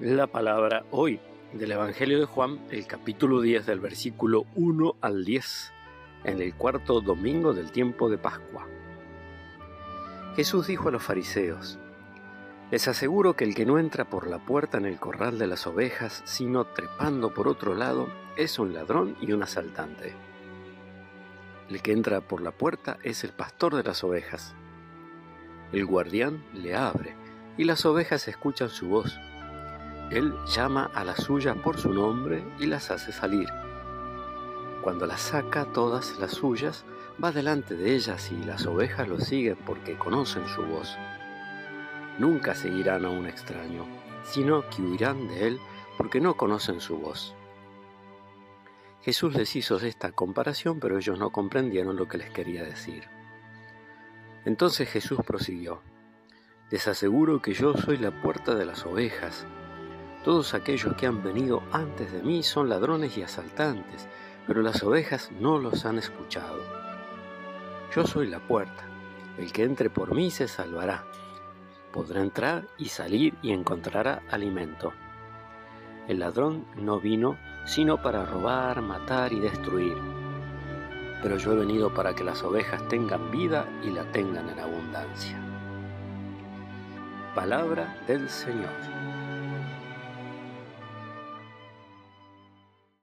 La palabra hoy del Evangelio de Juan, el capítulo 10 del versículo 1 al 10, en el cuarto domingo del tiempo de Pascua. Jesús dijo a los fariseos, Les aseguro que el que no entra por la puerta en el corral de las ovejas, sino trepando por otro lado, es un ladrón y un asaltante. El que entra por la puerta es el pastor de las ovejas. El guardián le abre, y las ovejas escuchan su voz él llama a las suyas por su nombre y las hace salir. Cuando las saca todas las suyas, va delante de ellas y las ovejas lo siguen porque conocen su voz. Nunca seguirán a un extraño, sino que huirán de él porque no conocen su voz. Jesús les hizo esta comparación, pero ellos no comprendieron lo que les quería decir. Entonces Jesús prosiguió, Les aseguro que yo soy la puerta de las ovejas. Todos aquellos que han venido antes de mí son ladrones y asaltantes, pero las ovejas no los han escuchado. Yo soy la puerta. El que entre por mí se salvará. Podrá entrar y salir y encontrará alimento. El ladrón no vino sino para robar, matar y destruir. Pero yo he venido para que las ovejas tengan vida y la tengan en abundancia. Palabra del Señor.